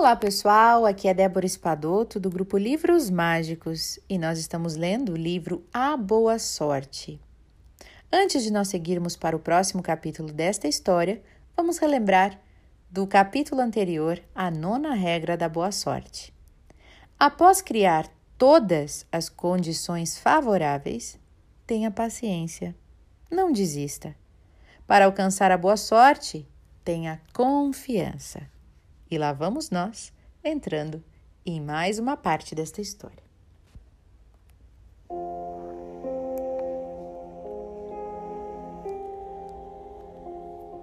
Olá pessoal, aqui é Débora Espadoto do grupo Livros Mágicos e nós estamos lendo o livro A Boa Sorte. Antes de nós seguirmos para o próximo capítulo desta história, vamos relembrar do capítulo anterior a nona regra da boa sorte. Após criar todas as condições favoráveis, tenha paciência, não desista. Para alcançar a boa sorte, tenha confiança. E lá vamos nós entrando em mais uma parte desta história.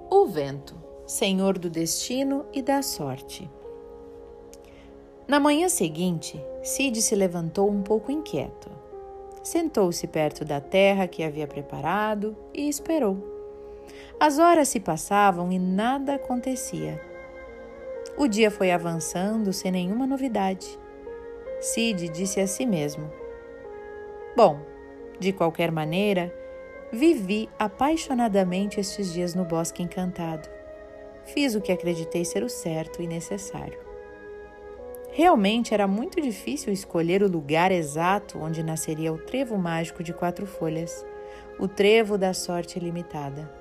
O vento, senhor do destino e da sorte. Na manhã seguinte, Cid se levantou um pouco inquieto. Sentou-se perto da terra que havia preparado e esperou. As horas se passavam e nada acontecia. O dia foi avançando sem nenhuma novidade. Cid disse a si mesmo: Bom, de qualquer maneira, vivi apaixonadamente estes dias no bosque encantado. Fiz o que acreditei ser o certo e necessário. Realmente era muito difícil escolher o lugar exato onde nasceria o trevo mágico de quatro folhas, o trevo da sorte limitada.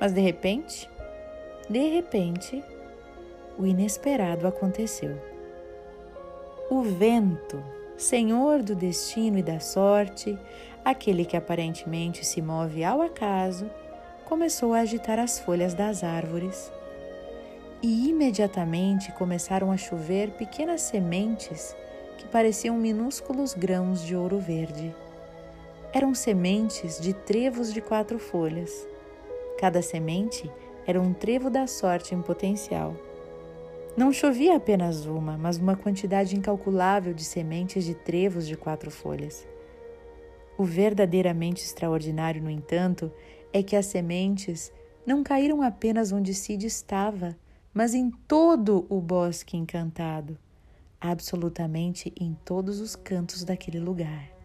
Mas de repente, de repente, o inesperado aconteceu. O vento, senhor do destino e da sorte, aquele que aparentemente se move ao acaso, começou a agitar as folhas das árvores. E imediatamente começaram a chover pequenas sementes que pareciam minúsculos grãos de ouro verde. Eram sementes de trevos de quatro folhas. Cada semente era um trevo da sorte em potencial. Não chovia apenas uma, mas uma quantidade incalculável de sementes de trevos de quatro folhas. O verdadeiramente extraordinário, no entanto, é que as sementes não caíram apenas onde Cid estava, mas em todo o bosque encantado, absolutamente em todos os cantos daquele lugar.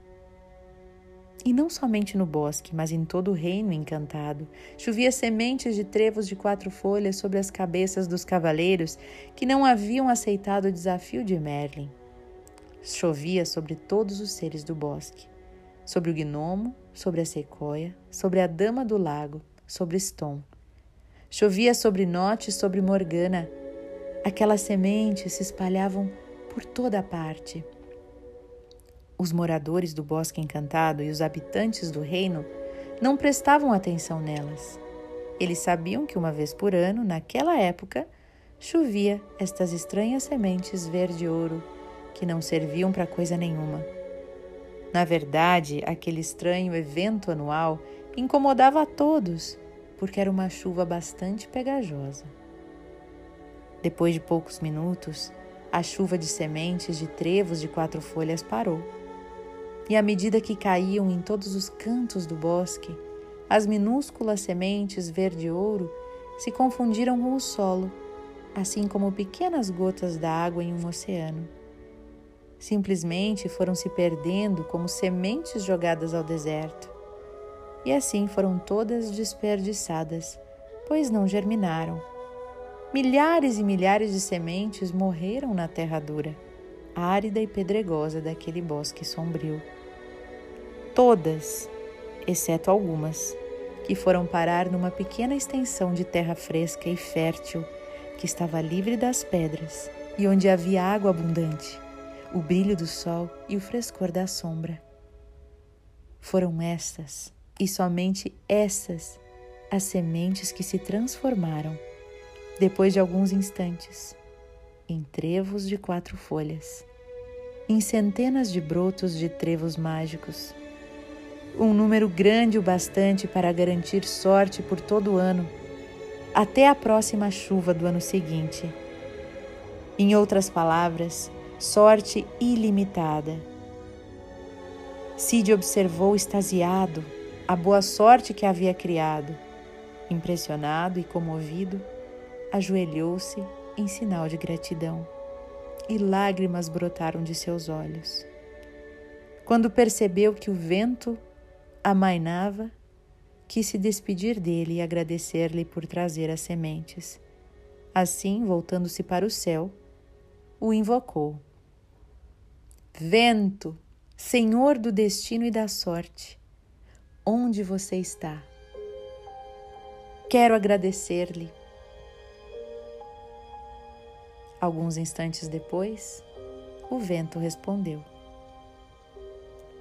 E não somente no bosque, mas em todo o reino encantado, chovia sementes de trevos de quatro folhas sobre as cabeças dos cavaleiros que não haviam aceitado o desafio de Merlin. Chovia sobre todos os seres do bosque, sobre o gnomo, sobre a sequoia, sobre a dama do lago, sobre Ston. Chovia sobre Note e sobre Morgana. Aquelas sementes se espalhavam por toda a parte os moradores do Bosque Encantado e os habitantes do reino não prestavam atenção nelas. Eles sabiam que uma vez por ano, naquela época, chovia estas estranhas sementes verde-ouro que não serviam para coisa nenhuma. Na verdade, aquele estranho evento anual incomodava a todos, porque era uma chuva bastante pegajosa. Depois de poucos minutos, a chuva de sementes de trevos de quatro folhas parou e à medida que caíam em todos os cantos do bosque, as minúsculas sementes verde-ouro se confundiram com o solo, assim como pequenas gotas d'água em um oceano. Simplesmente foram se perdendo como sementes jogadas ao deserto. E assim foram todas desperdiçadas, pois não germinaram. Milhares e milhares de sementes morreram na terra dura árida e pedregosa daquele bosque sombrio. Todas, exceto algumas, que foram parar numa pequena extensão de terra fresca e fértil que estava livre das pedras e onde havia água abundante, o brilho do sol e o frescor da sombra. Foram essas, e somente essas, as sementes que se transformaram, depois de alguns instantes, em trevos de quatro folhas em centenas de brotos de trevos mágicos. Um número grande o bastante para garantir sorte por todo o ano, até a próxima chuva do ano seguinte. Em outras palavras, sorte ilimitada. Cid observou extasiado a boa sorte que havia criado. Impressionado e comovido, ajoelhou-se em sinal de gratidão e lágrimas brotaram de seus olhos. Quando percebeu que o vento amainava, quis se despedir dele e agradecer-lhe por trazer as sementes. Assim, voltando-se para o céu, o invocou. Vento, Senhor do destino e da sorte, onde você está? Quero agradecer-lhe. Alguns instantes depois, o vento respondeu: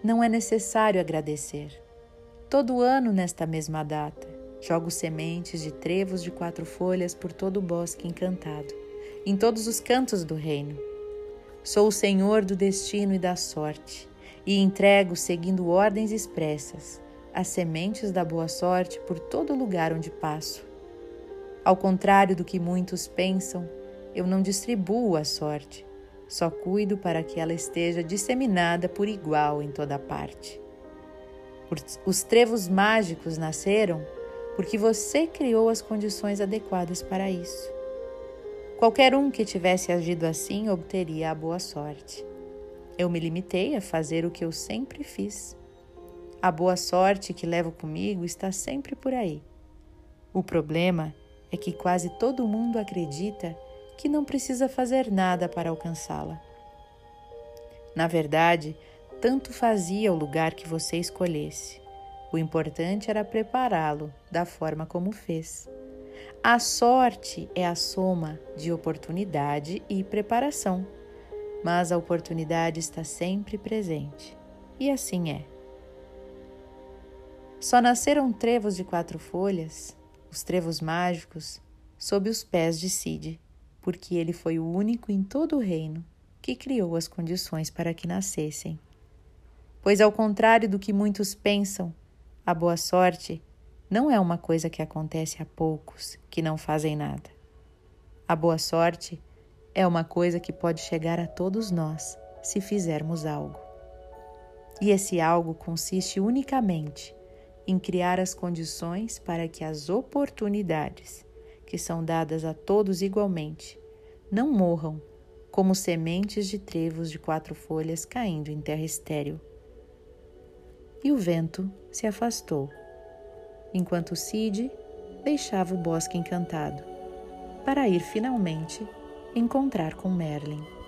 Não é necessário agradecer. Todo ano, nesta mesma data, jogo sementes de trevos de quatro folhas por todo o bosque encantado, em todos os cantos do reino. Sou o Senhor do destino e da sorte, e entrego, seguindo ordens expressas, as sementes da boa sorte por todo lugar onde passo. Ao contrário do que muitos pensam, eu não distribuo a sorte, só cuido para que ela esteja disseminada por igual em toda parte. Os trevos mágicos nasceram porque você criou as condições adequadas para isso. Qualquer um que tivesse agido assim obteria a boa sorte. Eu me limitei a fazer o que eu sempre fiz. A boa sorte que levo comigo está sempre por aí. O problema é que quase todo mundo acredita que não precisa fazer nada para alcançá-la. Na verdade, tanto fazia o lugar que você escolhesse. O importante era prepará-lo da forma como fez. A sorte é a soma de oportunidade e preparação, mas a oportunidade está sempre presente. E assim é. Só nasceram trevos de quatro folhas, os trevos mágicos, sob os pés de Cid, porque ele foi o único em todo o reino que criou as condições para que nascessem. Pois, ao contrário do que muitos pensam, a boa sorte não é uma coisa que acontece a poucos que não fazem nada. A boa sorte é uma coisa que pode chegar a todos nós se fizermos algo. E esse algo consiste unicamente em criar as condições para que as oportunidades, que são dadas a todos igualmente, não morram como sementes de trevos de quatro folhas caindo em terra estéril. E o vento se afastou enquanto Cid deixava o bosque encantado para ir finalmente encontrar com Merlin.